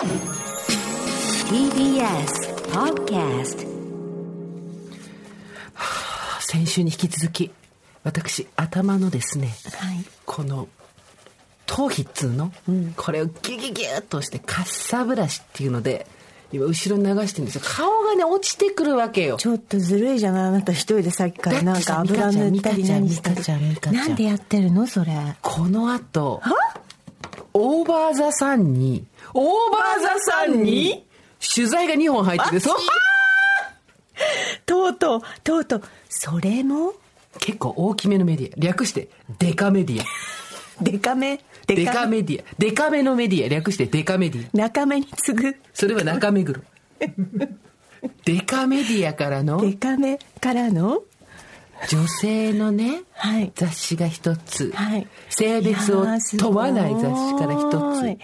TBS Podcast 先週に引き続き私頭のですねはい。この頭皮っつうの、これをギュギュギュッとしてカッサブラシっていうので今後ろに流してるんですよ。顔がね落ちてくるわけよ。ちょっとずるいじゃないあなた一人でさっきからなんか油塗ったり何ちゃんなんでやってるの？それ。この後 OVER THE SUN に OVER THE SUN に取材が2本入ってるそう。とうとう、とうとう、それも？結構大きめのメディア。略してデカメディア。デカめ？デカメディア。デカめのメディア。略してデカメディア。中目に次ぐ。それは中目黒。デカメディアからのデカめ？からの？女性のね、はい。雑誌が一つ、はい。性別を問わない雑誌から一つ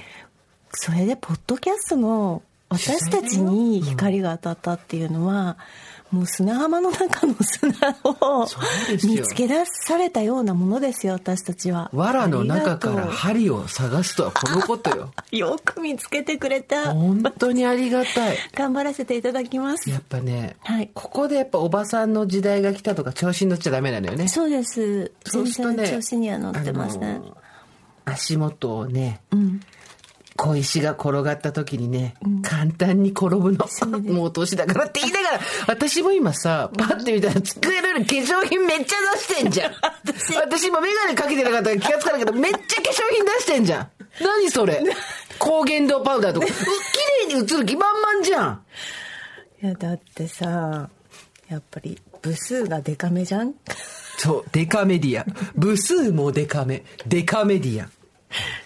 それでポッドキャストの私たちに光が当たったっていうのは、もう砂浜の中の砂を見つけ出されたようなものですよ私たちは。藁の中から針を探すとはこのことよ。よく見つけてくれた。本当にありがたい。頑張らせていただきます。やっぱね、はい。ここでやっぱおばさんの時代が来たとか調子に乗っちゃダメなのよね。そうです。全そうするとね然調子には乗ってません、あの足元をねうん小石が転がった時にね、簡単に転ぶの。もう年だからって言いながら、私も今さ、パッて見たら机の上に化粧品めっちゃ出してんじゃん。私今メガネかけてなかったから気がつかないけど、めっちゃ化粧品出してんじゃん。何それ？高原動パウダーとか。う綺麗に映る気満々じゃん。いやだってさやっぱり部数がデカめじゃん？そう、デカメディア。部数もデカめ。デカメディア。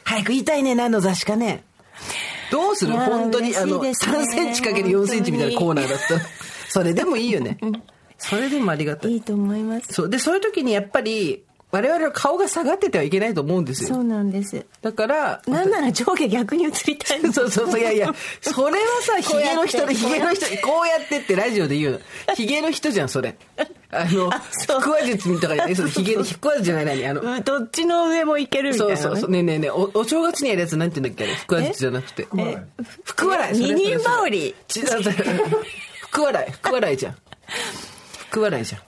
早く言いたいね、何の雑誌かね。どうする？本当に、あの、嬉しいですね3センチかける4センチみたいなコーナーだったら。それでもいいよね。それでもありがたい。いいと思いますそう。で、そういう時にやっぱり、我々の顔が下がっててはいけないと思うんですよ。そうなんですだから、なんなら上下逆に映りたいそうそうそう、いやいや、それはさ、ヒゲの人で、ヒゲの人、こうやってってラジオで言うの。ヒゲの人じゃん、それ。あの、腹話術とかじゃない、それヒゲの、腹話術じゃない、何？あの、うんどっちの上もいけるみたいなね、そうそうそう。ねえねえねえ、お、お正月にやるやつなんて言うんだっけあれ？腹話術じゃなくて。福笑い。二人羽織。福笑い。福笑いじゃん。福笑いじゃん。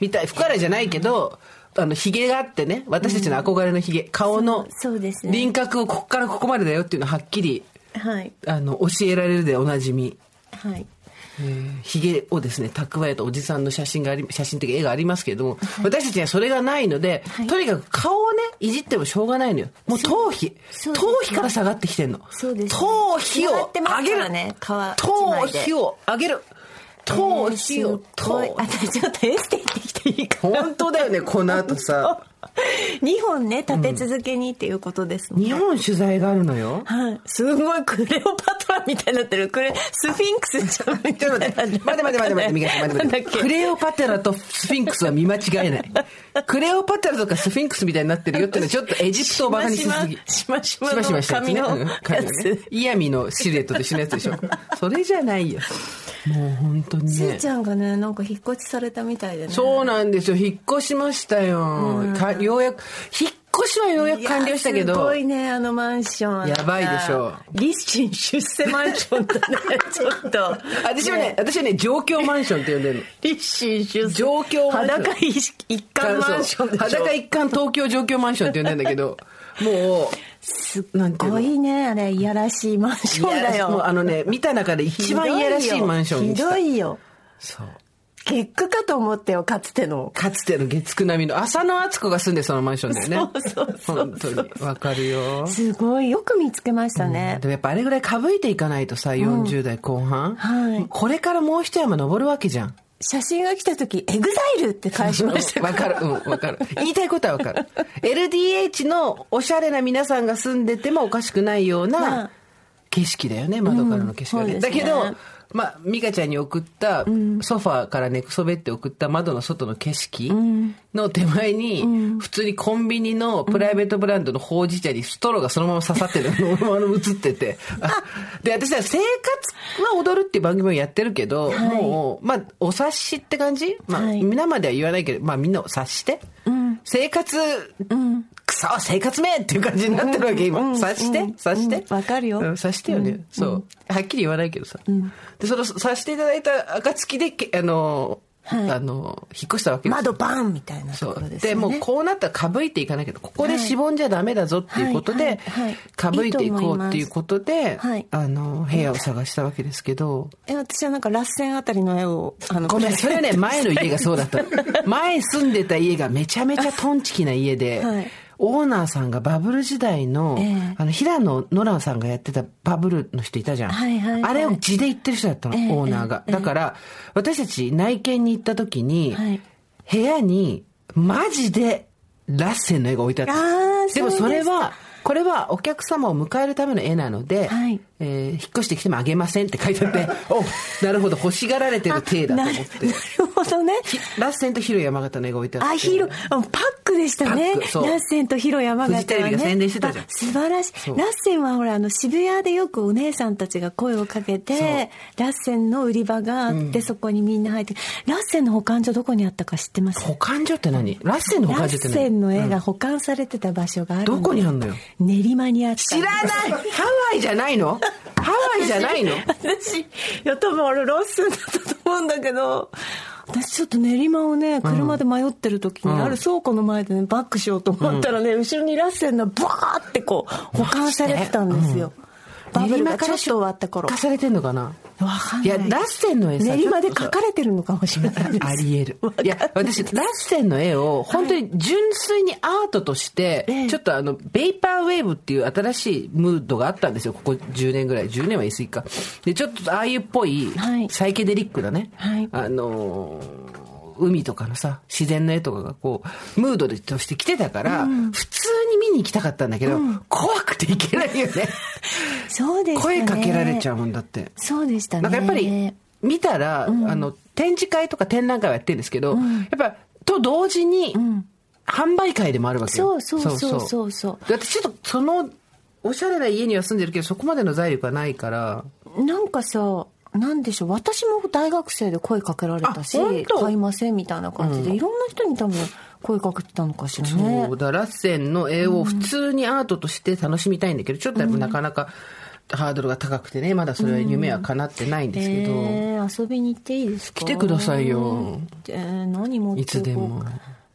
みたい。福笑いじゃないけど、あの、髭があってね、私たちの憧れの髭、顔の輪郭をここからここまでだよっていうのをはっきり、はい。あの、教えられるでおなじみ。はい。ひげをですね蓄えたおじさんの写真があり写真というか絵がありますけれども、私たちにはそれがないので、とにかく顔をねいじってもしょうがないのよ。もう頭皮。頭皮から下がってきてんの。そうですね。頭皮を上げる。ね頭皮を上げる頭皮をえーすごい。頭あちょっとエステ行ってきていいか本当だよねこの後さ 2本ね立て続けにっていうことですもんね日本取材があるのよはい、すごいクレオパトラみたいになってるクレスフィンクスじゃんみちょっと待って、待って待って待って待って、待って待って。クレオパテラとスフィンクスは見間違えない。クレオパテラとかスフィンクスみたいになってるよってのはちょっとエジプトをバカにしすぎ。しましましましまし。髪のやつイヤミのシルエットと一緒のやつでしょ。それじゃないよ。もう本当にねすーち。ゃんがねなんか引っ越しされたみたいでねそうなんですよ。引っ越しましたよ。かようやく、引っ越しはようやく完了したけど。すご。いねあのマンション。やばいでしょ立身出世マンションだねちょっと。私はね、私はね、状況マンションって呼んでるの。立身出世。状況マンション。裸一貫マンションでしょ。裸一貫東京状況マンションって呼んでんだけど、もう、すっごいねあれいやらしいマンションだよ。あのね、見た中で一番いやらしいマンションにひした。どいよ。そう。結句かと思ってよかつてのかつての月9並みの浅野敦子が住んでそのマンションだよね。そうそうそう本当に。わかるよ。すごいよく見つけましたね、でもやっぱあれぐらいかぶいていかないとさ、40代後半、はいこれからもう一山登るわけじゃん。写真が来た時エグザイルって返しましたわかる、うん、わかる。言いたいことはわかる。LDH のおしゃれな皆さんが住んでてもおかしくないようまなあ景色だよね、窓からの景色がね。うんねだけど、まあ、美香ちゃんに送った、ソファーから寝くそべって送った窓の外の景色の手前に、普通にコンビニのプライベートブランドのほうじ茶にストローがそのまま刺さってるのが映ってて。あで、私は生活は踊るっていう番組をやってるけど、もう、まあ、お察しって感じ？まあ、はい。皆までは言わないけど、まあみんなを察して、生活、クソ生活面っていう感じになってるわけ、今。察して察して。わかるよ。うん察してよね。そう。はっきり言わないけどさ。で、その、察していただいた暁で、けあの、はい。あの、引っ越したわけですよ。窓バンみたいなところそう。です。でもうこうなったらかぶいていかなきゃここでしぼんじゃダメだぞっていうことでかぶいていこうっていうことではい。あの部屋を探したわけですけど。え私はなんか螺旋あたりの絵をあのごめんそれはね前の家がそうだった。の 前住んでた家がめちゃめちゃトンチキな家で、はいオーナーさんがバブル時代の,、ええ。あの平野ノラさんがやってたバブルの人いたじゃん、はいはいはい。あれを地で言ってる人だったの、ええオーナーが、ええだから私たち内見に行った時に、はい。部屋にマジでラッセンの絵が置いてあった。でもそれはこれはお客様を迎えるための絵なので、はい。えー引っ越してきてもあげませんって書いてあって おなるほど欲しがられてる体だと思ってほどね。ひラッセンとヒロ山形の絵が置いてあって。あ、ヒロ、あパックでしたね。ラパッセンとヒロ山形は、ね。フジテレビが宣伝してたじゃん。あ素晴らしい。ラッセンはほら、あの、渋谷でよくお姉さんたちが声をかけて、ラッセンの売り場があって、そこにみんな入って、ラッセンの保管所どこにあったか知ってます？保管所って何？ラッセンの保ラッ管所って何？センの絵が保管されてた場所があるどこにあんのよ？練馬にあった。知らない。ハワイじゃないの？ハワイじゃないの？私、いや、多分あれラッセンだったと思うんだけど、私ちょっと練馬をね、車で迷ってる時に、うん。ある倉庫の前でね、バックしようと思ったらね、後ろにラッセンがバーってこう、保管されてたんですよ。バブルがちょっと終わった頃。化されてんのかな？わかんない。いやラッセンの絵さ練馬でちょっとさ書かれてるのかもしれない。ありえる。いや、私、ラッセンの絵を、本当に純粋にアートとして、ええちょっとあの、ベイパーウェーブっていう新しいムードがあったんですよ、ここ10年ぐらい。10年は言い過ぎか。で、ちょっとああいうっぽいはい、サイケデリックなね、はいあのー海とかのさ、自然の絵とかがこう、ムードでとして来てたから、普通に見に行きたかったんだけど、怖くて行けないよね。そうでしたね。声かけられちゃうもんだって。そうでしたね。なんかやっぱり見たら、あの展示会とか展覧会はやってるんですけど、やっぱと同時に、販売会でもあるわけよ。そうそうそう。そうそう。で私ちょっとそのおしゃれな家には住んでるけどそこまでの財力はないから。なんかさ、なんでしょう、私も大学生で声かけられたし買いませんみたいな感じで、いろんな人に多分声かけてたのかしらね。そう。だラッセンの絵を普通にアートとして楽しみたいんだけどちょっとやっぱなかなかハードルが高くてねまだそれは夢は叶ってないんですけど、えー、遊びに行っていいですか？来てくださいよ。えー、何持っていこういつでも。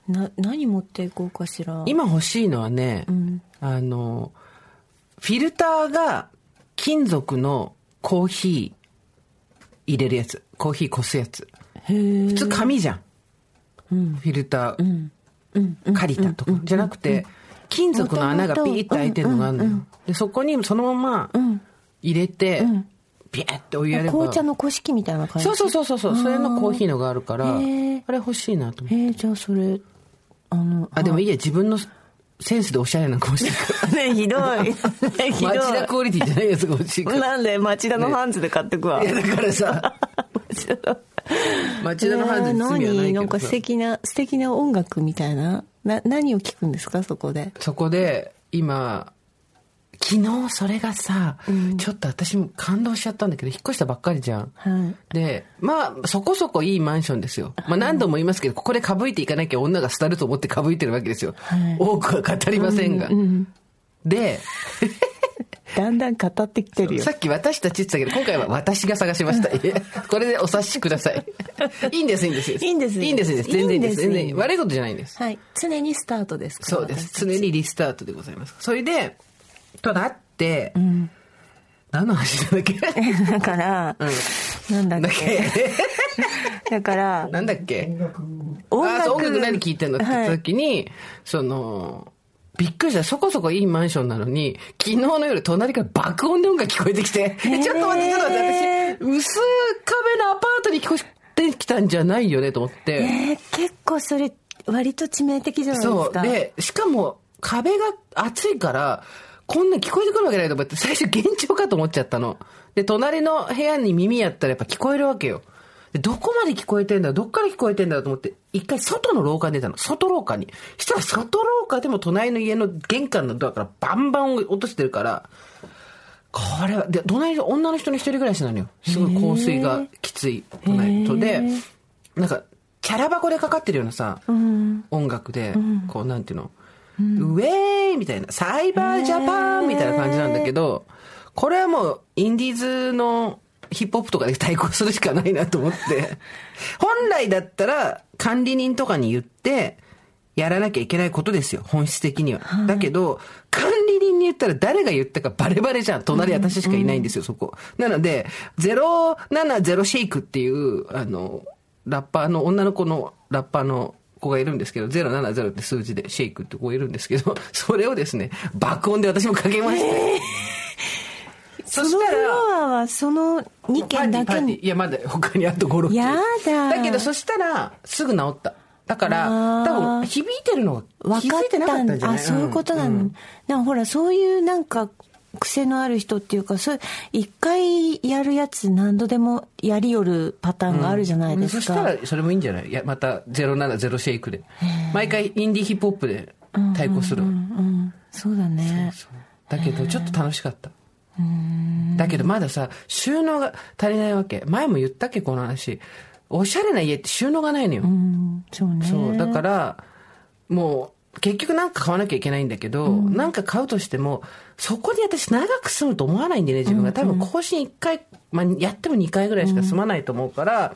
な何持っていこうかしら？今欲しいのはね、あのフィルターが金属のコーヒー入れるやつ。コーヒーこすやつ。普通紙じゃん、フィルター、借りたとか、じゃなくて金属の穴がピーって開いてるのがあるのよ、でそこにそのまま入れて、ビャーってお湯やれば。紅茶の古式みたいな感じ？そうそうそうそうそう。それのコーヒーのがあるからあれ欲しいなと思って。えー、じゃあそれ、あの、あでもいいや。自分のセンスでおしゃれなのが欲しいからね、ひどい。ね ひどい。町田クオリティじゃないやつが欲しいから。なんで町田のハンズで買ってくわ。いや、だからさ、町田のハンズに罪はないけどさ何なんか素敵な、素敵な音楽みたいな。な、何を聞くんですか、そこで？そこで、今、昨日それがさ、ちょっと私も感動しちゃったんだけど、引っ越したばっかりじゃん。はい。で、まあ、そこそこいいマンションですよ。まあ何度も言いますけど、ここでかぶいていかなきゃ女が廃ると思ってかぶいてるわけですよ。はい多くは語りませんが。で、だんだん語ってきてるよさ。っき私たちって言ってたけど、今回は私が探しました。これでお察しください。いいんです、いいんです。いいんですいいんです。全然いいです。全然悪いことじゃないんです。はい。常にスタートですからそうです。常にリスタートでございます。それで、となって、何の話なんだっけ？だから、なんだっだっけ？け だから、なんだっけ？音あそう音楽何聴いてんの？って言ったはい時に、その、びっくりした。そこそこいいマンションなのに、昨日の夜隣から爆音で音楽聞こえてきて、え ちょっと待って、ちょっと待って、私、薄壁のアパートに聞こえてきたんじゃないよねと思って。えー結構それ、割と致命的じゃないですか。そう。で、しかも壁が厚いから、こんな聞こえてくるわけないと思って、最初幻聴かと思っちゃったの。で、隣の部屋に耳やったらやっぱ聞こえるわけよ。でどこまで聞こえてんだどっから聞こえてんだと思って、一回外の廊下に出たの。外廊下に。したら外廊下でも隣の家の玄関のドアからバンバン落としてるから、これは、で、隣の女の人の一人暮らしなのよ。すごい香水がきつい隣とで、なんか、チャラ箱でかかってるようなさ、音楽で、こう、なんていうの、ウェーイみたいな、サイバージャパンみたいな感じなんだけど、これはもう、インディーズのヒップホップとかで対抗するしかないなと思って、本来だったら管理人とかに言って、やらなきゃいけないことですよ、本質的には。だけど、管理人に言ったら誰が言ったかバレバレじゃん。隣私しかいないんですよ、そこ。なので、070シェイクっていう、あの、ラッパーの、女の子のラッパーの子がいるんですけど、070って数字でシェイクって子がいるんですけど、それをですね、爆音で私もかけまして。そのフロアはその2件だけに。いや、まだ他にあと5、6やだだけど、そしたら、すぐ治った。だから、多分、響いてるのが気分かっづいてなか。ったんじゃない？あ、そういうことなの。うん。なんかほら、そういうなんか、癖のある人っていうか、そういう、一回やるやつ何度でもやりよるパターンがあるじゃないですか。そしたら、それもいいんじゃない？いや、また、070シェイクで。毎回、インディーヒップホップで対抗する。うんうん、そうだね。そうだけど、ちょっと楽しかった。だけど、まださ、収納が足りないわけ。前も言ったっけ、この話。おしゃれな家って収納がないのよ。うん、そうね。そう。だから、もう、結局なんか買わなきゃいけないんだけど、なんか買うとしても、そこに私長く住むと思わないんでね、自分が。多分更新1回、まあ、やっても2回ぐらいしか住まないと思うから、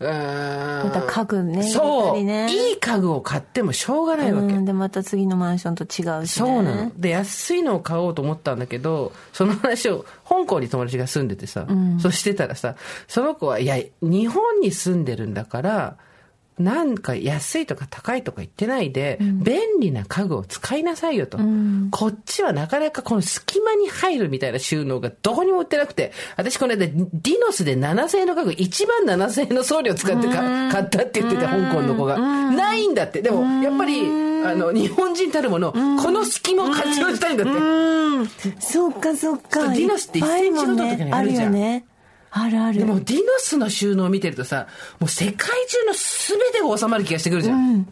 うーんまた家具ねそう。ねいい家具を買ってもしょうがないわけ。うん、で、また次のマンションと違うし、ね。そうなの。で、安いのを買おうと思ったんだけど、その話を、香港に友達が住んでてさ、そうしてたらさ、その子は、いや、日本に住んでるんだから、なんか安いとか高いとか言ってないで、便利な家具を使いなさいよと、こっちはなかなかこの隙間に入るみたいな収納がどこにも売ってなくて、私この間ディノスで7000円の家具、1万7000円の送料使ってか買ったって言ってて、香港の子が。ないんだって。でも、やっぱり、あの、日本人たるもの、この隙間を活用したいんだって。うん。そうか、そうか。ディノスっていっぱいもん1センチごととかにあるじゃんよね。あるある。でも、ディノスの収納を見てるとさ、もう世界中の全てが収まる気がしてくるじゃん。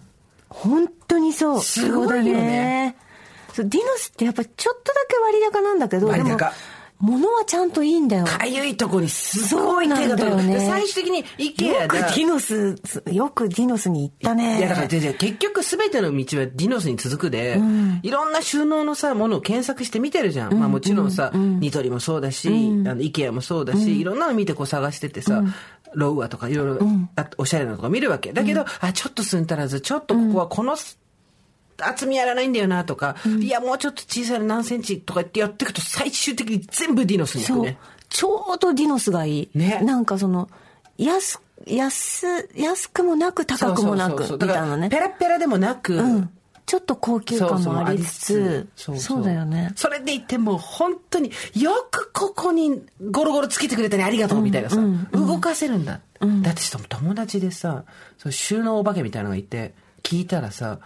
本当にそう。すごいよねそうだね。ディノスってやっぱちょっとだけ割高なんだけど、割高でも、物はちゃんといいんだよ。かゆいとこにすごい手が届く。そうなんだよねで最終的にイケアよくデが。ィノス、よくディノスに行ったね。いやだから結局全ての道はディノスに続くで、いろんな収納のさ、ものを検索して見てるじゃん。まあもちろんさ、ニトリもそうだし、あの、イケアもそうだし、いろんなの見てこう探しててさ、ロウアとかいろいろ、あおしゃれなのとか見るわけ。だけど、あ、ちょっとすんたらず、ちょっとここはこの、厚みやらないんだよなとか、いやもうちょっと小さいの何センチとかってやっていくと最終的に全部ディノスに行そうくね。。ちょうどディノスがいい。ねなんかその、安、安、安くもなく高くもなく、そうそうそうみたいなね。ペラペラでもなく、うん。ちょっと高級感もありつつ、そうそうだよね。それでいてもう本当によくここにゴロゴロつけてくれたねありがとうみたいなさ、動かせるんだ、だってしかも友達でさそう収納お化けみたいなのがいて聞いたらさ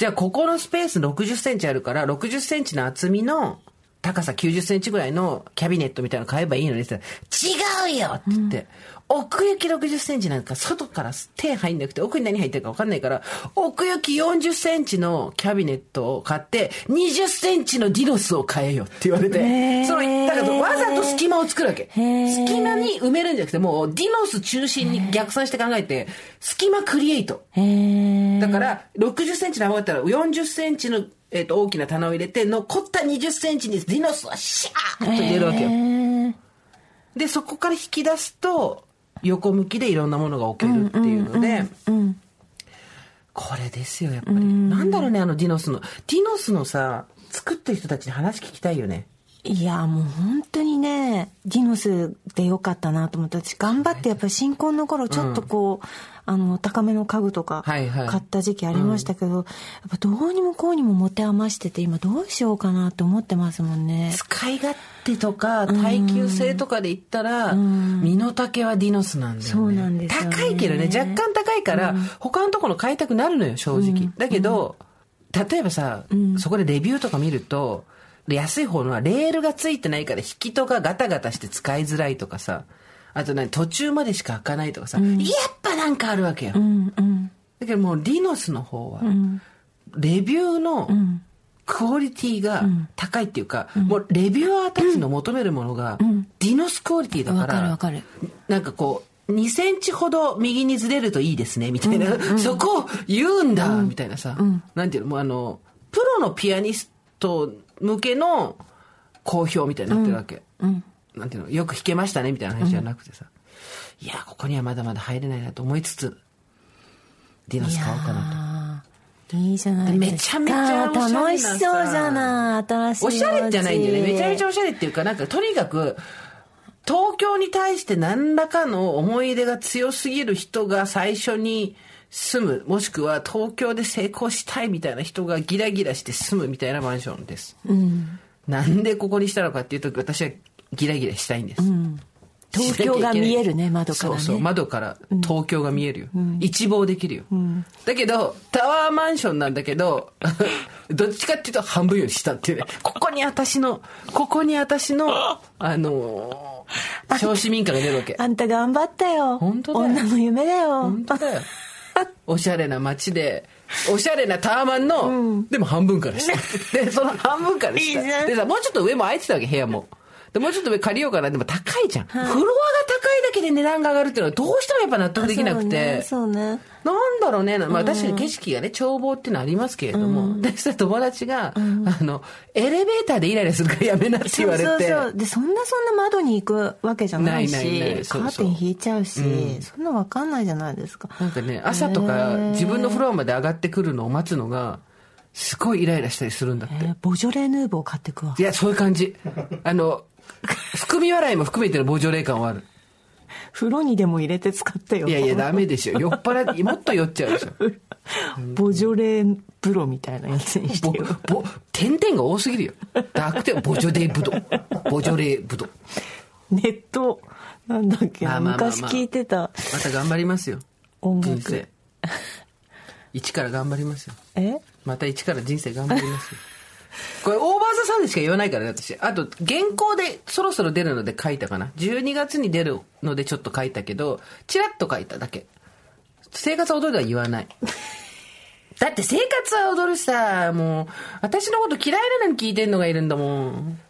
じゃあここのスペース60センチあるから60センチの厚みの高さ90センチぐらいのキャビネットみたいなの買えばいいのにって。言ったら違うよって言って、奥行き60センチなんか外から手入んなくて奥に何入ってるか分かんないから奥行き40センチのキャビネットを買って20センチのディノスを買えよって言われへてー。そのだからわざと隙間を作るわけ。ー。隙間に埋めるんじゃなくてもうディノス中心に逆算して考えて隙間クリエイト。だから、60センチの幅だったら、40センチの、えっと大きな棚を入れて、残った20センチにディノスはシャーッと入れるわけよ。で、そこから引き出すと、横向きでいろんなものが置けるっていうので、これですよ、やっぱり。なんだろうね、あのディノスの。ディノスのさ、作ってる人たちに話聞きたいよね。いや、もう本当にね、ディノスでよかったなと思って、私頑張ってやっぱり新婚の頃ちょっとこう、あの、高めの家具とかはいはい。買った時期ありましたけど、やっぱどうにもこうにも持て余してて、今どうしようかなって思ってますもんね。使い勝手とか耐久性とかで言ったら、身の丈はディノスなんだよね。そうなんですよね。高いけどね、若干高いから、他のところ買いたくなるのよ、正直。だけど、例えばさ、そこでレビューとか見ると、安い方のはレールがついてないから引き戸がガタガタして使いづらいとかさ、あと何、途中までしか開かないとかさ、やっぱなんかあるわけよ。うんうん。だけどもうディノスの方は、レビューのクオリティが高いっていうか、もうレビュアーたちの求めるものが、ディノスクオリティだから、わかかる。なんかこう、2センチほど右にずれるといいですね、みたいな。そこを言うんだ、みたいなさ。なんていうの、もうあの、プロのピアニスト向けの好評みたいになってるわけ。なんていうの、よく弾けましたね、みたいな話じゃなくてさ。いや、ここにはまだまだ入れないなと思いつつ、ディナス買おうかなと。いいじゃない。めちゃめちゃおしゃれな楽しそうじゃない。新しいおしゃれじゃないんだよね。めちゃめちゃゃ。おしゃれっていうか、なんかとにかく、東京に対して何らかの思い出が強すぎる人が最初に住む、もしくは東京で成功したいみたいな人がギラギラして住むみたいなマンションです。なんでここにしたのかっていうと、私はギラギラしたいんです。東京が見えるね、窓からね。そうそう、窓から東京が見えるよ。一望できるよ。だけど、タワーマンションなんだけど、どっちかっていうと半分より下っていうね。ここに私の、ここに私の、あのー、小市民家が出るわけ。あんた頑張ったよ。本当だよ女の夢だよ。本当だよ。おしゃれな街で、おしゃれなタワマンの、でも半分から下。で、その半分から下。でさ、もうちょっと上も空いてたわけ、部屋も。で、もうちょっと上借りようかな。でも高いじゃん。フロアが高いだけで値段が上がるっていうのはどうしてもやっぱ納得できなくて。そうね。そうねなんだろうね。まあ確かに景色がね、眺望っていうのはありますけれども。で、そしたら友達が、あの、エレベーターでイライラするからやめなって言われて。そうそうそうでそんなそんな窓に行くわけじゃないしないないないそうそうカーテン引いちゃうし、そんなわかんないじゃないですかなんかね、朝とか自分のフロアまで上がってくるのを待つのが、すごいイライラしたりするんだって。えーボジョレ・ヌーボー買ってくわいや、そういう感じ。あの、含み笑いも含めてのボジョレー感はある。風呂にでも入れて使ってよいやいや、ダメでしょ。酔っ払って、もっと酔っちゃうでしょ。ボジョレプロみたいなやつにしてぼよ、ぼ、点々が多すぎるよ。ダークテボジョレーブド。ボジョレーブド。ネットなんだっけなまあまあまあまあ昔聞いてたまた頑張りますよ。音楽人生。一から頑張りますよ。え？また一から人生頑張りますよ。これ、オーバーザさんでしか言わないからね、私。あと、原稿でそろそろ出るので書いたかな。12月に出るのでちょっと書いたけど、チラッと書いただけ。生活は踊るとは言わない。だって生活は踊るさ、もう、私のこと嫌いなのに聞いてんのがいるんだもん。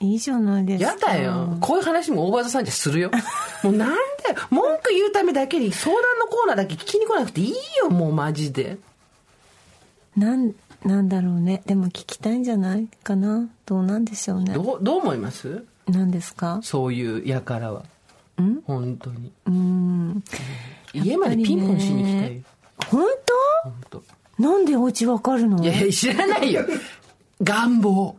いいじゃないですかやだよ。こういう話もオーバーザさんじゃするよ。もうなんだよ。文句言うためだけに相談のコーナーだけ聞きに来なくていいよ、もうマジで。なんなんだろうねでも聞きたいんじゃないかなどうなんでしょうねどう、どう思います？何ですか？そういう輩は。ん？本当に。うん家までピンポンしに来たよ。本本当？当なんでお家わかるの？いやいや、知らないよ。願望。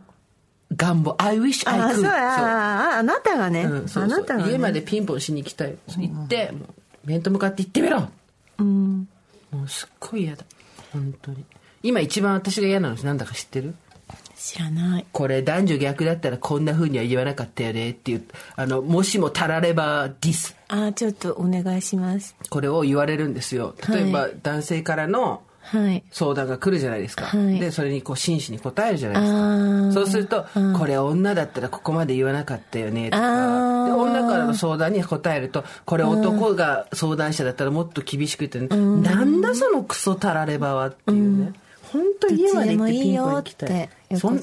願望。I wish I あ could. そうあああなたがね、うんそうそうあなたが、ね、家までピンポンしに来たよ。行って、面と向かって行ってみろうんもうすっごい嫌だ。本当に。今一番私が嫌なのなんだか知ってる？知らない。これ男女逆だったらこんな風には言わなかったよねっていう、あの、もしもたらればディス。あちょっとお願いします。これを言われるんですよ。例えば、は男性からのはい。相談が来るじゃないですか。はい。で、それにこう真摯に答えるじゃないですあか。ー。そうすると、これ女だったらここまで言わなかったよねとあか、ー。で女からの相談に答えると、これ男が相談者だったらもっと厳しく言って、なんだそのクソたらればはっていうね。本当家まで行ってでもいいピンポきたいて。いうそん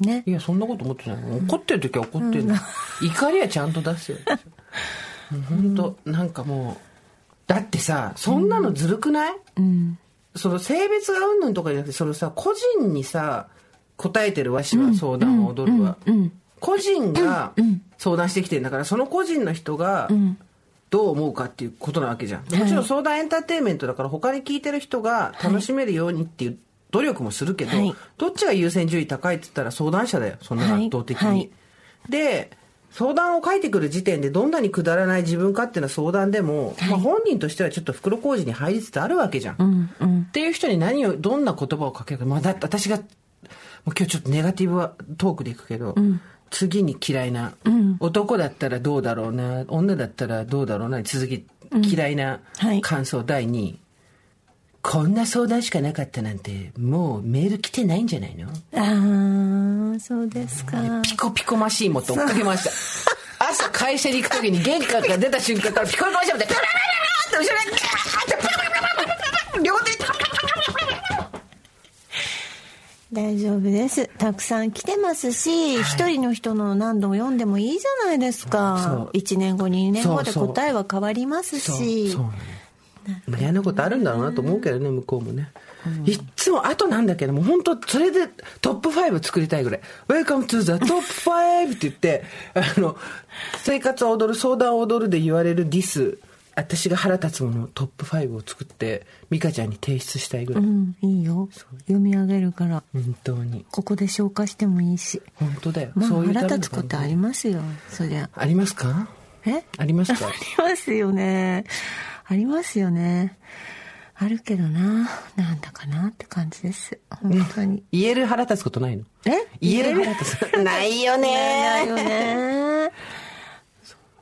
ねいや、そんなこと思ってない。怒ってる時は怒ってるの。怒りはちゃんと出すよ。本当、なんかもう、だってさ、そんなのずるくない、うん。その性別がうんぬんとかじゃなくて、そのさ、個人にさ、答えてるわしは相談を踊るわ。個人が相談してきてんだから、その個人の人が、どう思うかっていうことなわけじゃん。もちろん相談エンターテインメントだから他に聞いてる人が楽しめるようにっていう努力もするけど、はいどっちが優先順位高いって言ったら相談者だよ。そんなの圧倒的に。はいはいで、相談を書いてくる時点でどんなにくだらない自分勝手な相談でも、まあ本人としてはちょっと袋小路に入りつつあるわけじゃん。うんうんっていう人に何を、どんな言葉をかけるか。まあ、だって私が、もう今日ちょっとネガティブはトークでいくけど、次に嫌いな、男だったらどうだろうな、女だったらどうだろうな、続き、嫌いなはい感想第2位。こんな相談しかなかったなんて、もうメール来てないんじゃないの？ああそうですかピコピコマシーン持って追っかけました。朝会社に行く時に玄関から出た瞬間からピコピコマシーン持って、ピャラピャラピャラって後ろにガーッてピャラピャラピャラピャラ両手に大丈夫です。たくさん来てますし、一、人の人の何度も読んでもいいじゃないですそかう。1年後、2年後でそうそう答えは変わりますそうし。そうなのまあ嫌なことあるんだろうなと思うけどね向こうもね、いっつもあとなんだけども本当それでトップ5作りたいぐらい「Welcome to the top 5」って言ってあの生活は踊る相談を踊るで言われるディス私が腹立つものトップ5を作って美香ちゃんに提出したいぐらい、うん、いいよ。読み上げるから。本当にここで消化してもいいし。本当だよ、まあ、そういう腹立つことありますよ。そりゃ。ありますか？え？ありますか？ありますよね。ありますよね。あるけどな。なんだかなって感じです。本当に。言える腹立つことないの？え？言える腹立つ？ないよないねよね。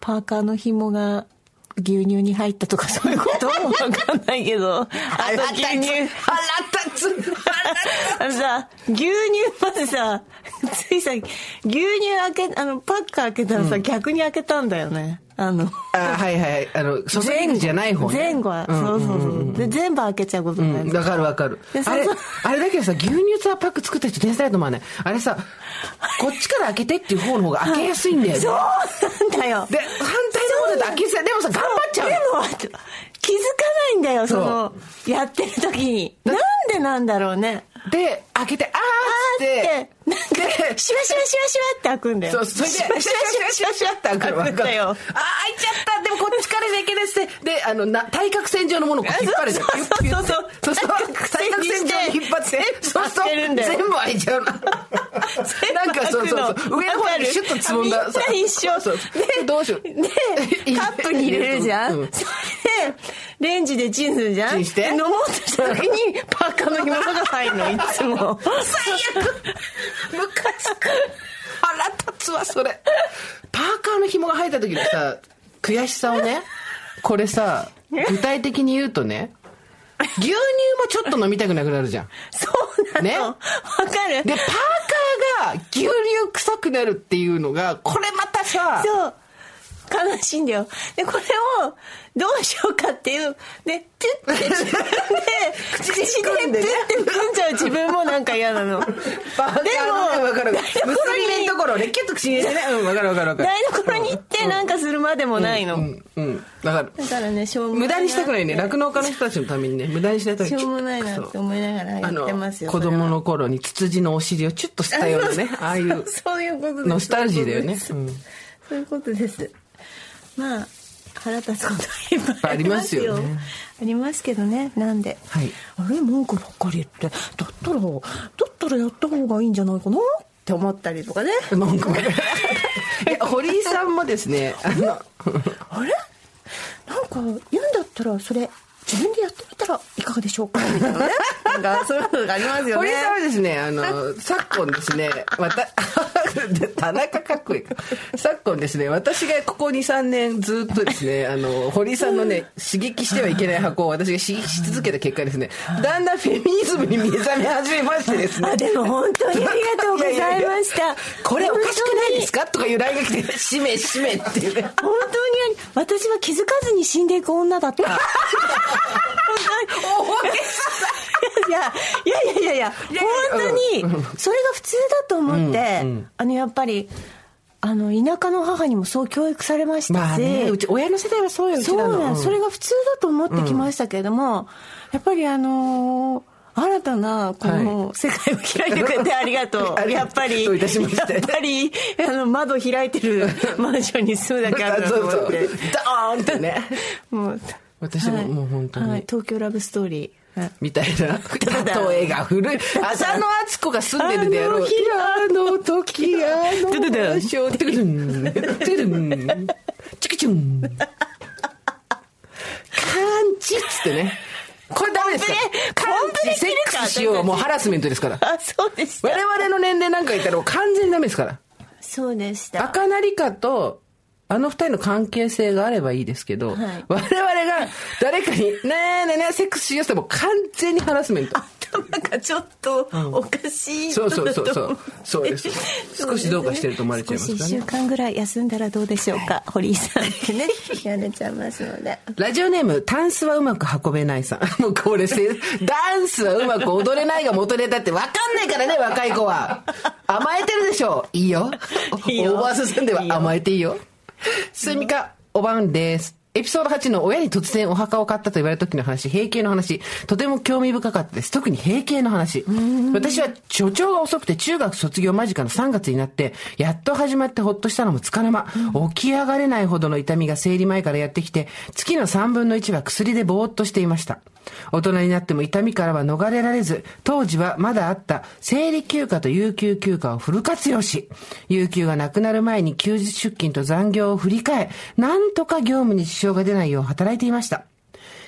パーカーの紐が牛乳に入ったとかそういうこと？もわかんないけど。腹立つ。腹立つあのさ、牛乳まずさ、ついさ、牛乳開け、あの、パック開けたらさ、逆に開けたんだよね。あの、あはいはいあの注ぎ口じゃない方ね前後は、そうそうそう。で、全部開けちゃうことになる。うん、わかるわかるで。あれあれだけどさ、牛乳さ、パック作った人天才だと思わない？あれさ、こっちから開けてっていう方の方が開けやすいんだよね。そうなんだよ。で、反対の方だと開けやすい。でもさ、頑張っちゃうの。でも、気づかないんだよ、その、やってる時に。なんでなんだろうね。で、開けて、あーってで、、なんか、シュワシュワシュワシュワって開くんだよ。そう、それで、シュワシュワシュワシュワって開くの。開くんだよあー、開いちゃった。でもこっちからじゃいけないっすって。で、あの、な対角線上のものを引っ張るじゃん。そうそうそうそう。対角線上に引っ張って、そうそう。開けるんだよ全部開いちゃうの。なんかそうそうそう。上の方にシュッとつぼんだ。みんな一緒。そうで、どうしよう。で、カップに入れるじゃん。うんそれで、レンジでチンするじゃん。チンしてで飲もうとした時に、パーカーの紐が入るの、いつも。最悪つく腹立つわそれ。パーカーの紐が入った時のさ悔しさをねこれさ具体的に言うとね牛乳もちょっと飲みたくなくなるじゃん。そうなの。ね？わかる。でパーカーが牛乳臭くなるっていうのがこれまたさそう。悲しいんだよ。で、これを、どうしようかっていう、で、ピュッて自分で、口でピュッて含んじゃう自分もなんか嫌なの。でも、わかる。台結び目のところキュッと口に入れてね。うんわかるわかるわかる。台所に行ってなんかするまでもないの。うんうんわかる。だからね、しょうもない無駄にしたくないね。酪農家の人たちのためにね。無駄にしないとしょうもないなって思いながらやってますよ。子供の頃にツツジのお尻をチュッとしたようなねああいうそういうことです。ノスタルジーだよね。そういうことです。まあ、腹立つことはいっぱいありますよ。ありますよねありますけどね、なんで。はいあれ、文句ばっかり言って、だったら、だったらやった方がいいんじゃないかな？って思ったりとかね。文句 堀井さんもですねあのあれ？なんか言うんだったら、それ、自分でやってみたらいかがでしょうか？みたいなね。なんか、そういうのがありますよね。堀井さんはですねあの 昨今ですねまた 田中かっこいいか昨今ですね私がここ23年ずっとですねあの堀井さんのね刺激してはいけない箱を私が刺激し続けた結果ですねだんだんフェミニズムに目覚め始めましてですねあ、でも本当にありがとうございました。これおかしくないですか？とかいう LINE が来て、しめしめっていうね。本当に私は気づかずに死んでいく女だった。いや、いやいやいやいや、本当に、それが普通だと思って、あの、やっぱり、あの、田舎の母にもそう教育されましたし、まあね、うち、親の世代はそうよ。そうなん、それが普通だと思ってきましたけれども、やっぱりあのー新たな、この、世界を開いてくれてありがとう。ありがやっぱり、やっぱり、あの、窓開いてるマンションに住むだけあるなと。思って。ドーンってね。もう、私もはい。もう本当に。はい、東京ラブストーリー。はい。みたいな。例えが古い。浅野敦子が住んでるであろうあの日あの時あのドゥドゥドゥン場所トゥルン。トゥルンチキチュン感知っつってね。これダメですかコンプレ感知セックスしよう。はもうハラスメントですから。あ、そうでした。我々の年齢なんか言ったらもう完全にダメですから。そうでした。赤成香とあの二人の関係性があればいいですけど、はい我々が誰かに、ねえねえねえ、セックスしようってもう完全にハラスメント。頭がちょっとおかしいそう人だとそうそうそうそうです 少しどうかしてると思われちゃいますから少し1週ね間ぐらい休んだらどうでしょうか堀井さんってね やれちゃいますのでラジオネーム、タンスはうまく運べないさん。もうこれせ、ダンスはうまく踊れないが元ネタって分かんないからね、若い子は。甘えてるでしょ。いいよ。いいよオーバー進んでは甘えていいよ。すみか、おばんです。エピソード8の親に突然お墓を買ったと言われた時の話、閉経の話、とても興味深かったです。特に閉経の話。私は所長が遅くて中学卒業間近の3月になって、やっと始まってほっとしたのもつかの間、起き上がれないほどの痛みが生理前からやってきて、月の3分の1は薬でぼーっとしていました。大人になっても痛みからは逃れられず、当時はまだあった生理休暇と有給休暇をフル活用し、有給がなくなる前に休日出勤と残業を振り替え、なんとか業務に支障が出ないよう働いていました。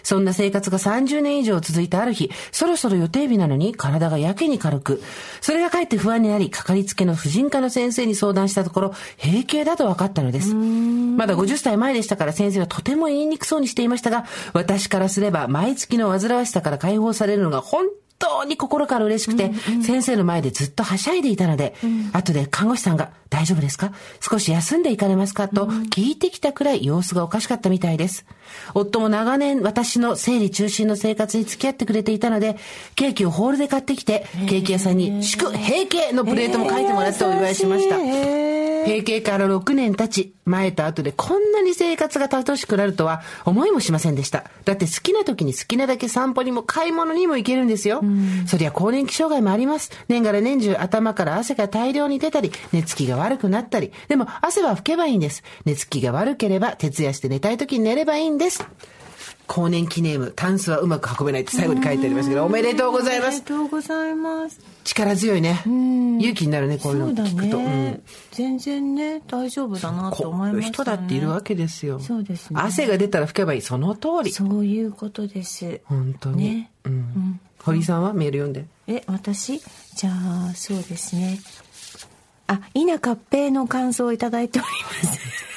そんな生活が30年以上続いたある日、そろそろ予定日なのに体がやけに軽く、それがかえって不安になり、かかりつけの婦人科の先生に相談したところ、閉経だと分かったのです。まだ50歳前でしたから先生はとても言いにくそうにしていましたが、私からすれば毎月の煩わしさから解放されるのが本当に心から嬉しくて、先生の前でずっとはしゃいでいたので、後で看護師さんが、大丈夫ですか？少し休んでいかれますか？と聞いてきたくらい様子がおかしかったみたいです。夫も長年私の生理中心の生活に付き合ってくれていたので、ケーキをホールで買ってきて、ケーキ屋さんに祝閉経のプレートも書いてもらってお祝いしました。閉経から6年経ち、前と後でこんなに生活が楽しくなるとは思いもしませんでした。だって好きな時に好きなだけ散歩にも買い物にも行けるんですよ。そりゃ更年期障害もあります。年がら年中頭から汗が大量に出たり、寝つきが悪くなったり。でも汗は拭けばいいんです。寝つきが悪ければ徹夜して寝たい時に寝ればいいんです。更年期ネーム、タンスはうまく運べないって最後に書いてありますけど、おめでとうございますおめで。とうございます力強いね。勇気になるね、こういうの聞くと。ね、全然ね大丈夫だなと思いました、ね、人だっているわけですよ。そうですね汗が出たら拭けばいい。その通り。そういうことです本当に。ねうん。堀さん。はメール読んで。え私？じゃあそうですね。あ稲合併の感想をいただいております。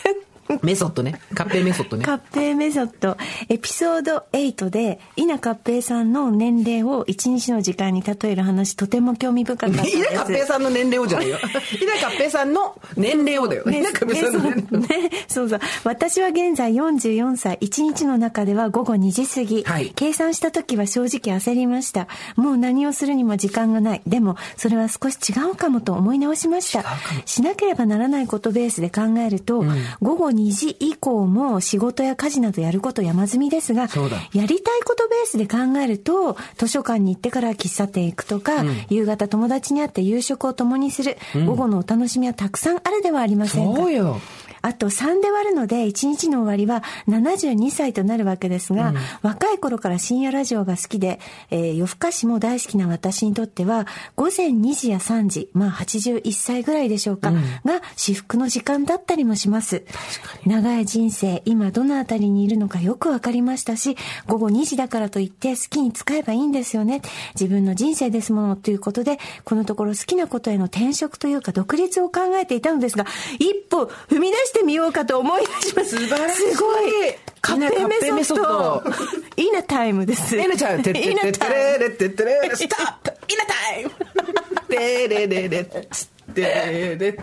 メソッドね。合併メソッドね。合併メソッドエピソード8で稲合併さんの年齢を一日の時間に例える話とても興味深かったです稲合併さんの年齢をじゃないよ。稲合併さんの年齢をだよ。ね稲合併さんの年齢を。ね、そうそう。私は現在44歳、1日の中では午後2時過ぎ。はい計算した時は正直焦りました。もう何をするにも時間がない。でも、それは少し違うかもと思い直しました。しなければならないことベースで考えると、午後2時以降も仕事や家事などやること山積みですが、やりたいことベースで考えると、図書館に行ってから喫茶店行くとか、夕方友達に会って夕食を共にする、午後のお楽しみはたくさんあるではありませんか。そうよ。あと3で割るので1日の終わりは72歳となるわけですが、若い頃から深夜ラジオが好きで、えー夜更かしも大好きな私にとっては午前2時や3時、まあ81歳ぐらいでしょうか、が至福の時間だったりもします。長い人生、今どのあたりにいるのかよくわかりましたし、午後2時だからといって好きに使えばいいんですよね。自分の人生ですものということで、このところ好きなことへの転職というか独立を考えていたのですが、一歩踏み出してみようかと思い出します。素晴らしいすごい。合みんな併メソッド。合併メソッドイナタイムです。稲ちゃん、て。れてれれ、ストップ稲タイムてれれれってれれって。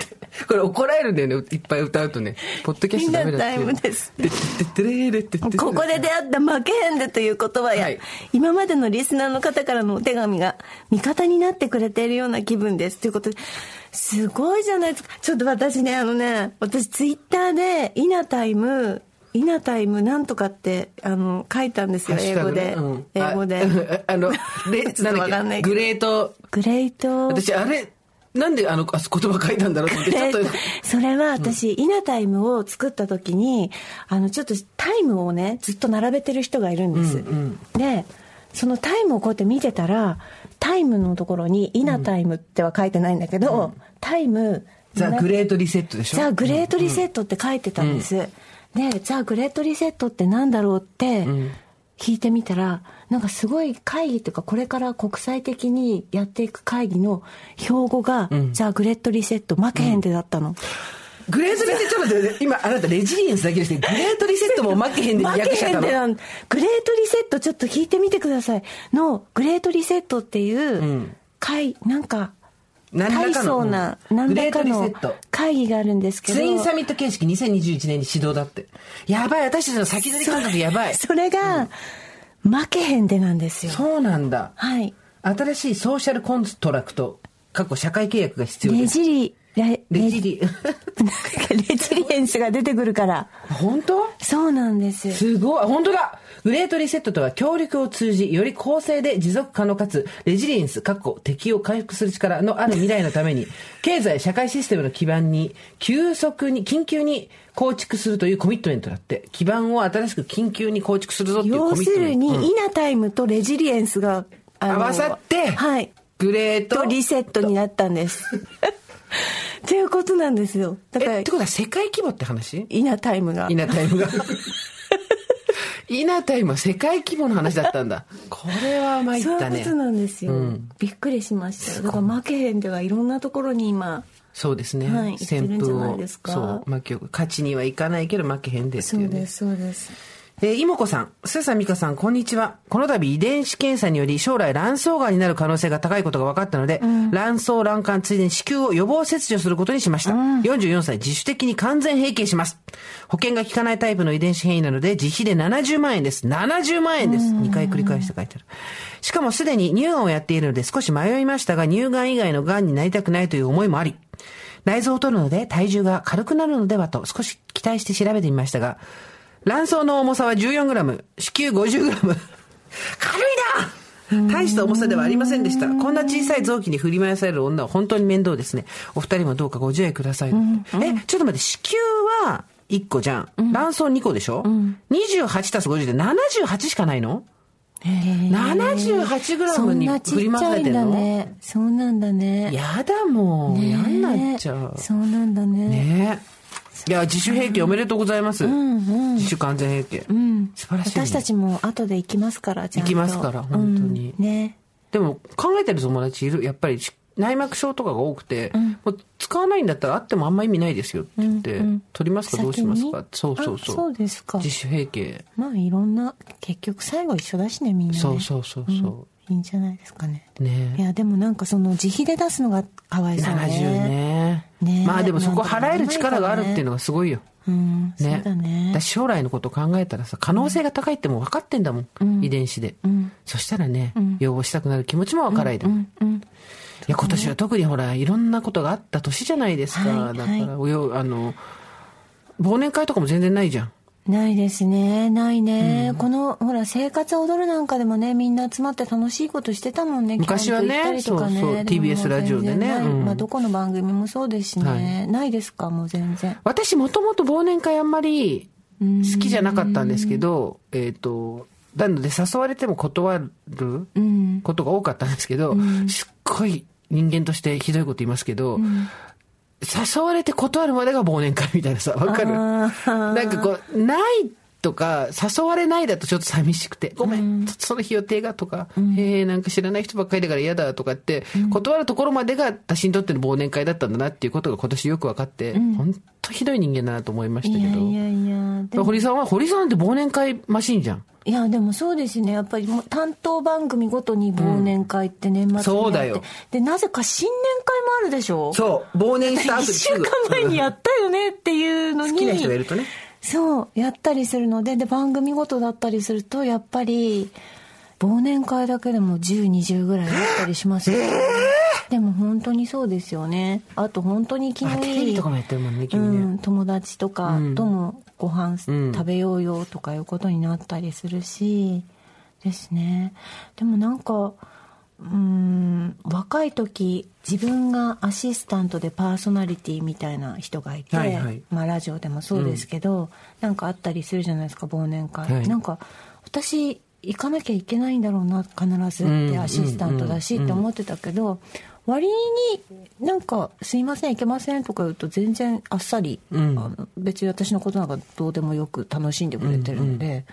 これ怒られるんだよね、いっぱい歌うとね。ポッドキャストダメだって。イナタイムですてってってれれってって。ここで出会った負けへんでという言葉や、はい今までのリスナーの方からのお手紙が味方になってくれているような気分です。ということで、すごいじゃないですか。ちょっと私ね、あのね、私ツイッターで、イナタイム、イナタイムなんとかって、あの、書いたんですよ、英語で。うん英語で。ああの、で、ちょっとわかんないけどグレート、グレート。私、あれ、なんであの、あ言葉書いたんだろうって、ちょっと、それは私、イナタイムを作った時に、あの、ちょっとタイムをね、ずっと並べてる人がいるんです。で、そのタイムをこうやって見てたら、タイムのところに、イナタイムっては書いてないんだけど、タイム、ザ・グレートリセットでしょ？ザ・グレートリセットって書いてたんです。で、ザ・グレートリセットってなんだろうって聞いてみたら、なんかすごい会議というか、これから国際的にやっていく会議の標語が、ザ・グレートリセット、負けへんでだったの。グレートリセット、ちょっと待って、今、あなたレジリエンスだけでして、グレートリセットも負けへんで負け訳しちゃったの。へんでなんグレートリセットちょっと聞いてみてくださいのグレートリセットっていう会、なんか大何らかの層なうん何らかの会議があるんですけどツインサミット形式2021年に始動だって。やばい、私たちの先取り感覚やばい。それが負けへんでなんですよ。そうなんだ。はい。新しいソーシャルコントラクト、過去社会契約が必要レです。ジリレレジリ、レジリエンスが出てくるから。本当？そうなんです。すごい。本当だグレートリセットとは協力を通じ、より公正で持続可能かつ、レジリエンス、過去、敵を回復する力のある未来のために、経済、社会システムの基盤に、急速に、緊急に構築するというコミットメントだって。基盤を新しく緊急に構築するぞっていうコ要すミットメント。るに、うんイナタイムとレジリエンスが合わさってはいグレートとリセットになったんです っていうことなんですよだからえ、ってことは世界規模って話？イナタイムがイナタイムが。イナタイムは世界規模の話だったんだ。これは参ったねそう。なんですよ、びっくりしましたよだから負けへんではいろんなところに今そうですね。はい言ってるんじゃないですかそう、負けを、勝ちにはいかないけど負けへんでっていうね。そうですそうですえー、いもこさん、すーさん、みかさん、こんにちは。この度遺伝子検査により将来卵巣がんになる可能性が高いことが分かったので、卵巣卵管ついでに子宮を予防切除することにしました。44歳自主的に完全閉経します。保険が効かないタイプの遺伝子変異なので、自費で70万円です。70万円です。2回繰り返して書いてある。しかもすでに乳がんをやっているので少し迷いましたが、乳がん以外のがんになりたくないという思いもあり、内臓を取るので体重が軽くなるのではと少し期待して調べてみましたが、卵巣の重さは 14g、子宮 50g。軽いな大した重さではありませんでした。こんな小さい臓器に振り回される女は本当に面倒ですね。お二人もどうかご自愛ください。え、ちょっと待って、子宮は1個じゃん。卵巣2個でしょ、?28 たす50で78しかないの ?78g そんになちっ振り回されてんの？ねそうなんだねやだもん。ね嫌になっちゃう。そうなんだねねえ。いや、自主閉経おめでとうございます。自主完全閉経。素晴らしい、ね。私たちも後で行きますから行きますから本当に。うん。ね。でも考えてる友達いる。やっぱりし内膜症とかが多くて、もう使わないんだったらあってもあんま意味ないですよって言って、取りますかどうしますか？そうそうそう。あそうですか。自主閉経。まあいろんな結局最後一緒だしねみんなね。そうそうそうそいいんじゃないですかね。う。ね。いやでもなんかその自費で出すのがかわいそう70ねねねまあでもそこ払える力があるっていうのがすごいよ。うんそうだねだし将来のことを考えたらさ、可能性が高いってもう分かってんだもん。遺伝子で。そしたらね、要望したくなる気持ちも分からないだもん。いや、今年は特にほら、いろんなことがあった年じゃないですか。はいだから、およ、あの、忘年会とかも全然ないじゃん。ないですね。ないね、このほら生活踊るなんかでもねみんな集まって楽しいことしてたもんね昔はねそうそう TBS ラジオでね。うん。まあ、どこの番組もそうですしね、ないですかもう全然。私もともと忘年会あんまり好きじゃなかったんですけど、えっ、と、なので誘われても断ることが多かったんですけど、すっごい人間としてひどいこと言いますけど、誘われて断るまでが忘年会みたいなさ、わかる？なんかこう、ないとか、誘われないだとちょっと寂しくて、ごめん、その日予定がとか、へえ、なんか知らない人ばっかりだから嫌だとかって、断るところまでが私にとっての忘年会だったんだなっていうことが今年よく分かって、本当ひどい人間だなと思いましたけど。いやいやいや堀さんは、堀さんって忘年会マシンじゃん。いやでもそうですね。やっぱり担当番組ごとに忘年会って年末にやって、そうだよ。でなぜか新年会もあるでしょ。そう、忘年した後1週間前にやったよねっていうのに。好きな人がいるとね。そうやったりするのでで番組ごとだったりするとやっぱり忘年会だけでも1020ぐらいあったりしますよ、ねでも本当にそうですよね。あと本当に気あ、のいいテレビとかもやってるもんね、う。ん、友達とかともご飯うん食べようよとかいうことになったりするし、ですね。でもなんかうん若い時自分がアシスタントでパーソナリティみたいな人がいて、はいはい。まあ、ラジオでもそうですけど、なんかあったりするじゃないですか忘年会、はい。なんか私行かなきゃいけないんだろうな必ずってアシスタントだしって思ってたけど、割になんか「すいません行けません」とか言うと全然あっさり、あの別に私のことなんかどうでもよく楽しんでくれてるんで、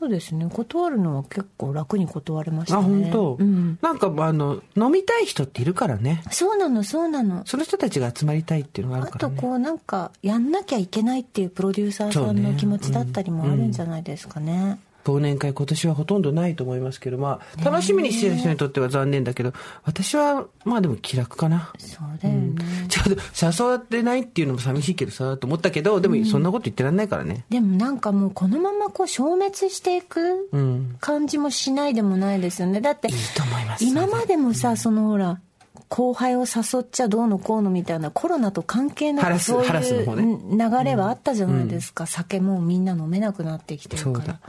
そうですね。断るのは結構楽に断れましたあ、ね本当、うん、なんか、あの、飲みたい人っているからね。そうなのそうなの。その人たちが集まりたいっていうのがああるからね。とこうなんかやんなきゃいけないっていうプロデューサーさんね。の気持ちだったりもあるんじゃないですかね、忘年会今年はほとんどないと思いますけど、まあ、楽しみにしてる人にとっては残念だけど、私は、まあでも気楽かな。そうだよね、ちょっと誘ってないっていうのも寂しいけどさ、と思ったけど、でもそんなこと言ってらんないからね。でもなんかもうこのままこう消滅していくうん。感じもしないでもないですよね。だっていいと思います。今までもさそのほら後輩を誘っちゃどうのこうのみたいなコロナと関係なくそういう流れはあったじゃないですか、酒もうみんな飲めなくなってきてるから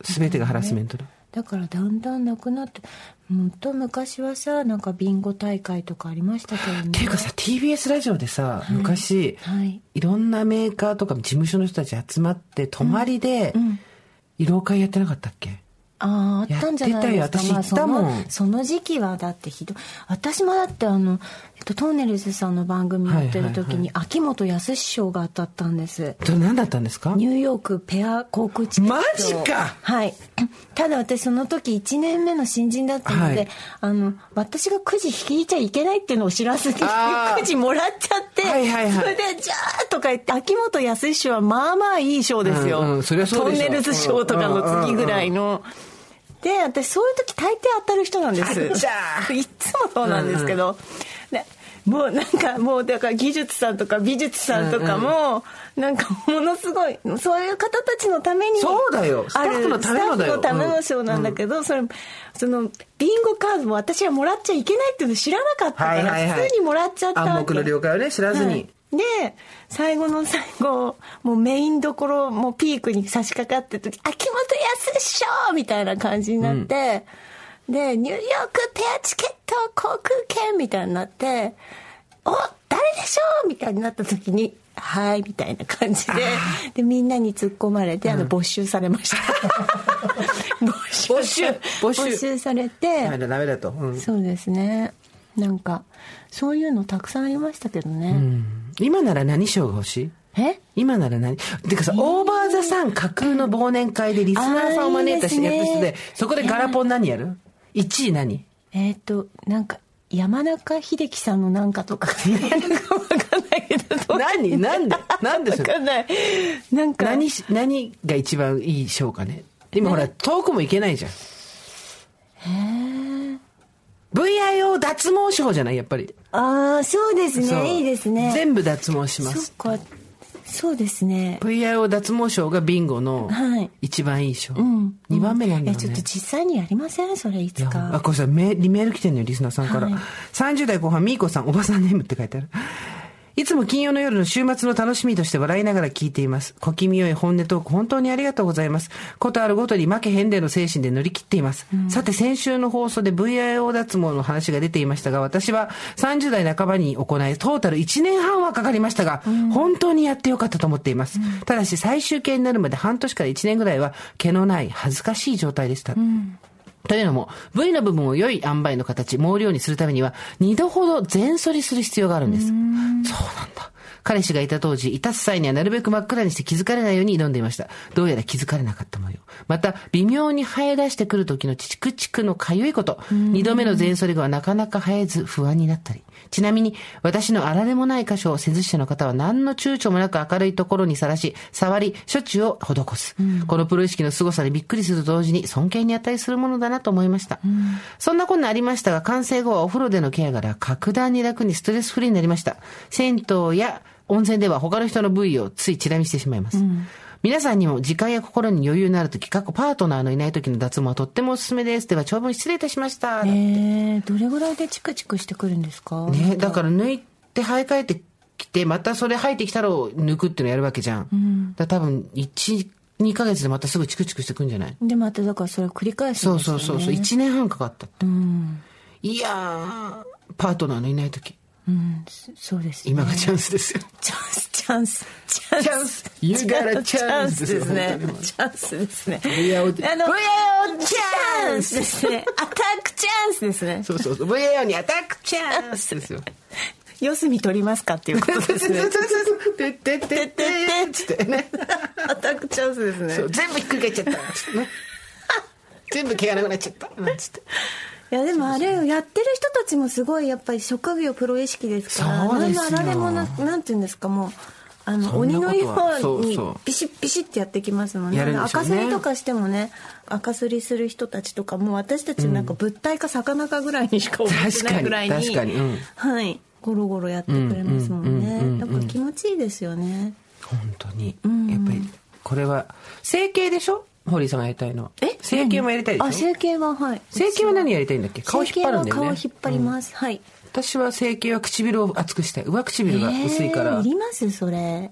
そうだ。すべてがハラスメントだ。だからだんだんなくなってもっと昔はさなんかビンゴ大会とかありましたけどね。っていうかさ、TBS ラジオでさ、昔、はい。いろんなメーカーとか事務所の人たち集まって、泊まりで、慰労会やってなかったっけ？あああったんじゃないですか。まあその時期はだってひどい。私もだってあの、えっと、トーネルズさんの番組やってる時に、秋元康師匠が当たったんです。それ何だったんですか？ニューヨークペア航空チケット。マジか！はい。ただ私その時1年目の新人だったので、はい。あの私がくじ引いちゃいけないっていうのを知らずにくじもらっちゃって、はいはいはい。それで「じゃあ」とか言って秋元康師匠はまあまあいい賞ですよ、うんうんそりゃそうでしょ。トンネルズ賞とかの次ぐらいの。で私そういう時大抵当たる人なんです。いっつもそうなんですけど、でもうなんかもうだから技術さんとか美術さんとかも、なんかものすごいそういう方たちのためにそうだよ。スタッフのためのだよ。スタッフのための賞なんだけど、それそのビンゴカードも私はもらっちゃいけないっていうの知らなかったから、普通にもらっちゃった暗黙の了解をね、知らずに。はいで最後の最後もうメインどころもうピークに差し掛かってる時「秋元康師匠!」みたいな感じになって、でニューヨークペアチケット航空券みたいになって「お誰でしょう?」みたいになった時に「はい」みたいな感じででみんなに突っ込まれて、あの没収されました。没没収。没収。没収されて、ダメだ、ダメだと。うん。そうですね。なんかそういうのたくさんありましたけどね、今なら何賞が欲しい？え？今なら何？てかさ、オーバーザさん架空の忘年会でリスナーさんを招いたしで、そこでガラポン何やる ?1 位何？えっ、となんか山中秀樹さんのなんかとかなんかわかんないけど何？なんで？なんでそれわかんない。なんか何し、何が一番いい賞かね。今ほら、遠くも行けないじゃん。VIO 脱毛賞じゃない？やっぱり。ああそうですね。いいですね。全部脱毛します。そっかそうですね VIO 脱毛賞がビンゴのはい一番いい賞。うん2番目なんだろうねえちょっと。実際にやりません？それいつあ、かこれさ、メメール来てんのよ、リスナーさんから。はい30代後半、みーこさん、おばさんネームって書いてある。いつも金曜の夜の週末の楽しみとして笑いながら聞いています。小気味よい本音トーク、本当にありがとうございます。ことあるごとに負けへんでの精神で乗り切っています。さて、先週の放送で VIO 脱毛の話が出ていましたが、私は30代半ばに行い、トータル1年半はかかりましたが、本当にやってよかったと思っています。ただし、最終形になるまで半年から1年ぐらいは、毛のない恥ずかしい状態でした。というのも、部位の部分を良い塩梅の形、毛量にするためには、二度ほど全剃りする必要があるんです。そうなんだ。彼氏がいた当時、いたす際にはなるべく真っ暗にして気づかれないように挑んでいました。どうやら気づかれなかった模様。また、微妙に生え出してくる時のチクチクのかゆいこと。二度目の全剃り後はなかなか生えず不安になったり。ちなみに、私のあられもない箇所を施術者の方は何の躊躇もなく明るいところにさらし、触り、処置を施す。このプロ意識の凄さにびっくりすると同時に尊敬に値するものだなと思いました。そんなこんなありましたが、完成後はお風呂でのケアから格段に楽にストレスフリーになりました。銭湯や温泉では他の人の部位をついチラ見してしまいます。皆さんにも時間や心に余裕のある時、過去パートナーのいない時の脱毛はとってもおすすめです。では長文失礼いたしました。えー、どれぐらいでチクチクしてくるんですか？ね、だから抜いて生え替えてきて、またそれ生えてきたら抜くっていうのやるわけじゃん。だから多分、1、2ヶ月でまたすぐチクチクしてくんじゃない？でまただからそれを繰り返すそうんですよ、ね、そうそうそう、1年半かかったって。うん、いやー、パートナーのいない時、うん、そそうです、ね、今がチャンスですよ。チャンスチャンス。チャンス。チャンス。You got a チャンスですねチャンスですね。あの VIO チャンスですね。アタックチャンスですね。そうそうそう、VAO にアタックチャンスですよ。四隅取りますかっていうことですね。てってってってつってねアタックチャンスですね。全部ひっくり返っちゃった。全部毛がなくなっちゃった。なんつっていやでもあれやってる人たちもすごいやっぱり職業プロ意識ですからそうですあられもななんていうんですかもうあの鬼のようにそうそう。ピシッピシッってやってきますもんね。ね。赤すりとかしてもね赤すりする人たちとかもう私たちなんか物体か魚かぐらいにしか思ってないぐらいに確かにうん。はいゴロゴロやってくれますもんね。だから気持ちいいですよね。本当に。やっぱりこれは整形でしょ？堀井さんがやりたいのは。え？整形もやりたいでしょ？あ整形ははい。整形は何やりたいんだっけ？顔引っ張るんだよね。顔引っ張ります、はい。私は整形は唇を厚くしたい。上唇が薄いから、えーいります？それ。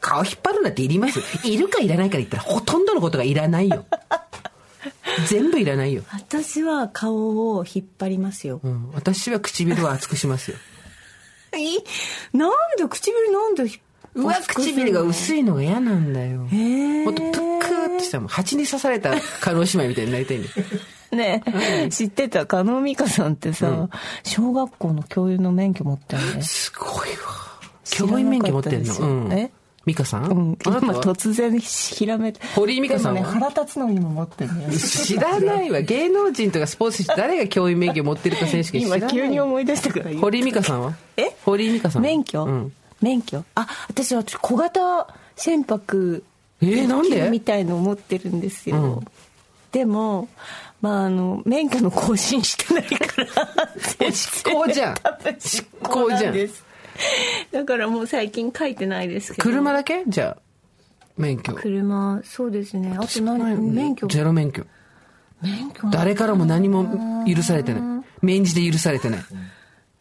顔引っ張るなんていります？いるかいらないかで言ったらほとんどのことがいらないよ。全部いらないよ、私は顔を引っ張りますよ。う、ん、私は唇を厚くしますよ。いなんで？唇なんで上唇が薄いのが嫌なんだよ。ー。もっとプックーってしたもん。蜂に刺された叶姉妹みたいになりたいんだよ。ねえ。知ってた？加納美香さんってさ、小学校の教諭の免許持ってるね。すごいわ。教員免許持ってんの？うん。え？美香さん、うん、今突然ひらめ堀井美香さん。ね腹立つのにも持ってるね知らないわ。芸能人とかスポーツ選手誰が教員免許持ってるか選手権知らない今急に思い出したから堀井美香さんは？え？堀井美香さんは？免許、うん、免許？あ私は小型船舶えー、なんで？みたいのを持ってるんですよ、うん。でもまああの免許の更新してないから。執行じゃん。執行じゃん。だからもう最近書いてないですけど。車だけ？じゃあ免許。車そうですね。あと何？免許？ゼロ免許。免許？誰からも何も許されてない。免じで許されてない。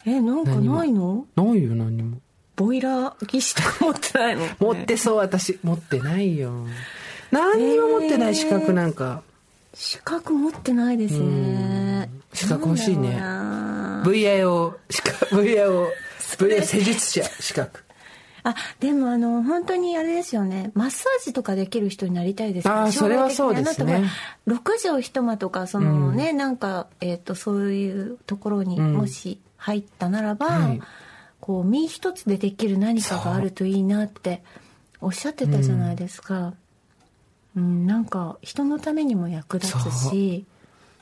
えなんかないの？ないよ何にもボイラー技師とか持ってないの持ってそう私。持ってないよ。何にも持ってない資格なんか。資格持ってないですね。資格欲しいね。VIO 資格 VIO VIO 施術者資格。あでもあの本当にあれですよね。マッサージとかできる人になりたいですあーそれはそうですね。あなたは六畳一間とかそのね、なんか、えー、とそういうところにん。もし入ったならば、はいこう身一つでできる何かがあるといいなっておっしゃってたじゃないですか、うんなんか人のためにも役立つし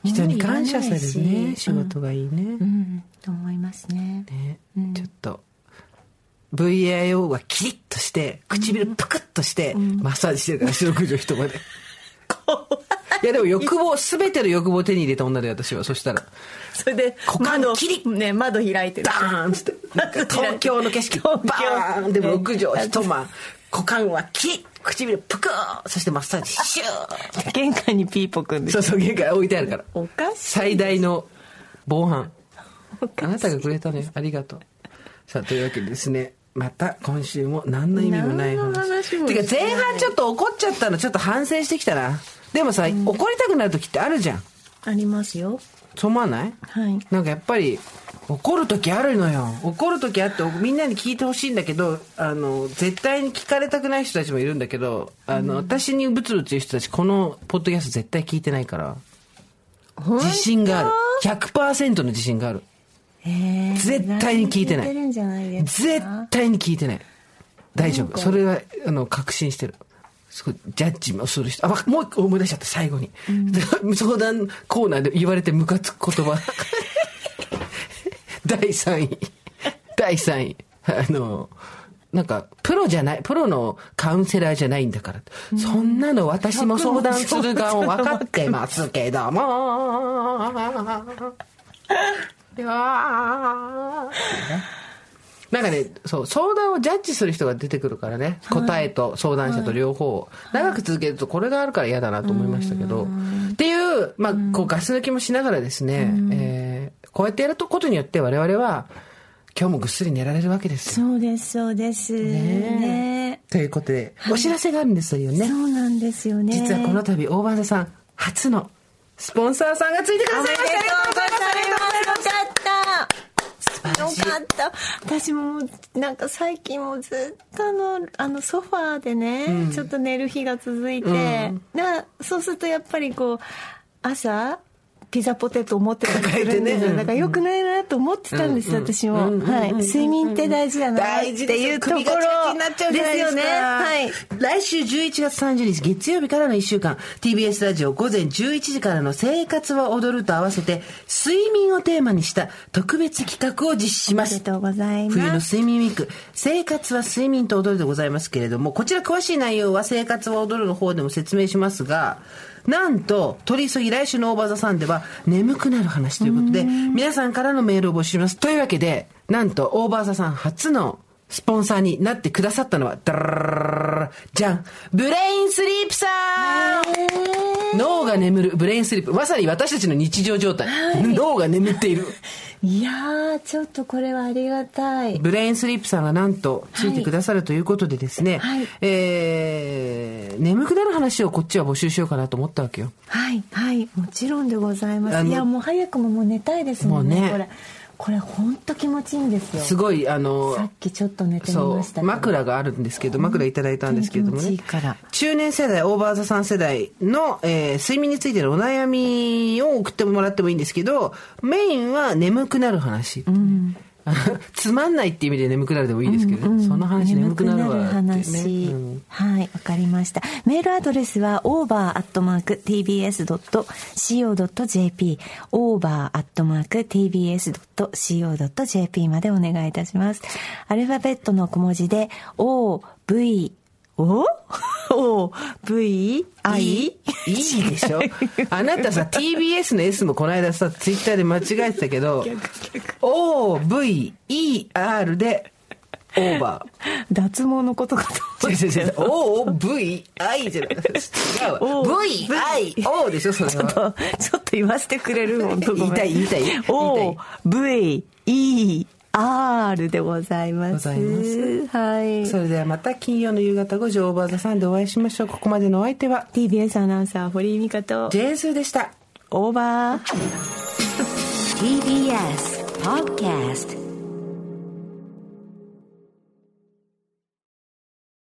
人に感謝されるね仕事がいいね、うん、うんと思いますね。ね、うん。ちょっと VIO はキリッとして唇プクッとしてマッサージしてるから四六畳一間でい。やでも欲望全ての欲望を手に入れた女で私はそしたら。それで股間窓キリッね窓開いてる。ダーンっつって 東京の景色バーンでも六畳一間。股間はキリッ唇プクー。そしてマッサージシュー。玄関にピーポくんでそうそう玄関置いてあるから。おかしい最大の防犯。あなたがくれたねありがとう。さあというわけでですねまた今週も何の意味もない話もて。か前半ちょっと怒っちゃったのちょっと反省してきたな。でもさ、怒りたくなる時ってあるじゃん。ありますよ。そう思わない？はい。なんかやっぱり怒る時あるのよ。怒る時あってみんなに聞いてほしいんだけどあの絶対に聞かれたくない人たちもいるんだけどあの、私にブツブツ言う人たちこのポッドキャスト絶対聞いてないから自信がある100%の自信があるえー絶対に聞いてない。聞い絶か？対に聞いてない。大丈夫。それはあの確信してる。すごいジャッジもする人。あわもう一個思い出しちゃった最後に、相談コーナーで言われてムカつく言葉。第3位。第3位。あのなんかプロじゃないプロのカウンセラーじゃないんだから、そんなの私も相談する側も分かってますけども いやーなんかね、そう、相談をジャッジする人が出てくるからね。答えと相談者と両方。長く続けるとこれがあるから嫌だなと思いましたけど。っていう、まあ、こうガス抜きもしながらですね、えーこうやってやることによって我々は、今日もぐっすり寝られるわけですよ。そうですそうですねということで、お知らせがあるんですよねそ。うなんですよね実はこの度、大場さん、初のスポンサーさんがついてくださいました。ありがとうございます。よかった。私もなんか最近もずっとあのあのソファーでね、ちょっと寝る日が続いて、なそうするとやっぱりこう朝ピザポテトを持ってたりするんですよ、ね。うん。だからよくないなっと思ってたんです、私も、はい。睡眠って大事だなっていうところですかよね。はい来週11月30日月曜日からの1週間。TBS ラジオ午前11時からの「生活は踊る」と合わせて睡眠をテーマにした特別企画を実施します。ありがとうございます。冬の睡眠ウィーク。生活は睡眠と踊るでございますけれどもこちら詳しい内容は生活は踊るの方でも説明しますがなんと取り急ぎ来週の OVER THE SUN では眠くなる話ということで皆さんからのメールを募集します。というわけでなんと OVER THE SUN 初のスポンサーになってくださったのは、ダラじゃんブレインスリープさん脳が眠る、ブレインスリープ。まさに私たちの日常状態。脳が眠っている。いやちょっとこれはありがたいブレインスリープさんがなんとついてくださるということでですね、はいえー、眠くなる話をこっちは募集しようかなと思ったわけよ。はいはいもちろんでございますいやもう早くももう寝たいですもんねもうねこれこれ本当気持ちいいんですよすごい、あの、さっきちょっと寝てみました枕があるんですけど、枕いただいたんですけれどもね気持ちいいから。中年世代、オーバーザさん世代の、えー睡眠についてのお悩みを送ってもらってもいいんですけど、メインは眠くなる話。あの つまんないっていう意味で眠くなるでもいいですけどね、その話眠くなるわっていう話、ね。うんはいわかりました。メールアドレスは over.tbs.co.jp over.tbs.co.jp までお願いいたします。アルファベットの小文字で OV O? O? V? I? いいでしょ？あなたさ TBS の S もこの間さツイッターで間違えてたけど OVER でオーバ脱毛のことかとー違う違う違う。OVI じゃない。違うわ。VIO でしょそれは。ちょっと、ちょっと言わせてくれる本当ご言いたい言いたい O, V, E, R でございます。ございますはい。それではまた金曜の夕方5時オーバーザさんでお会いしましょうここまでのお相手は TBS アナウンサー、堀井美香と、ジェーンスーでしたオーバー。TBS Podcast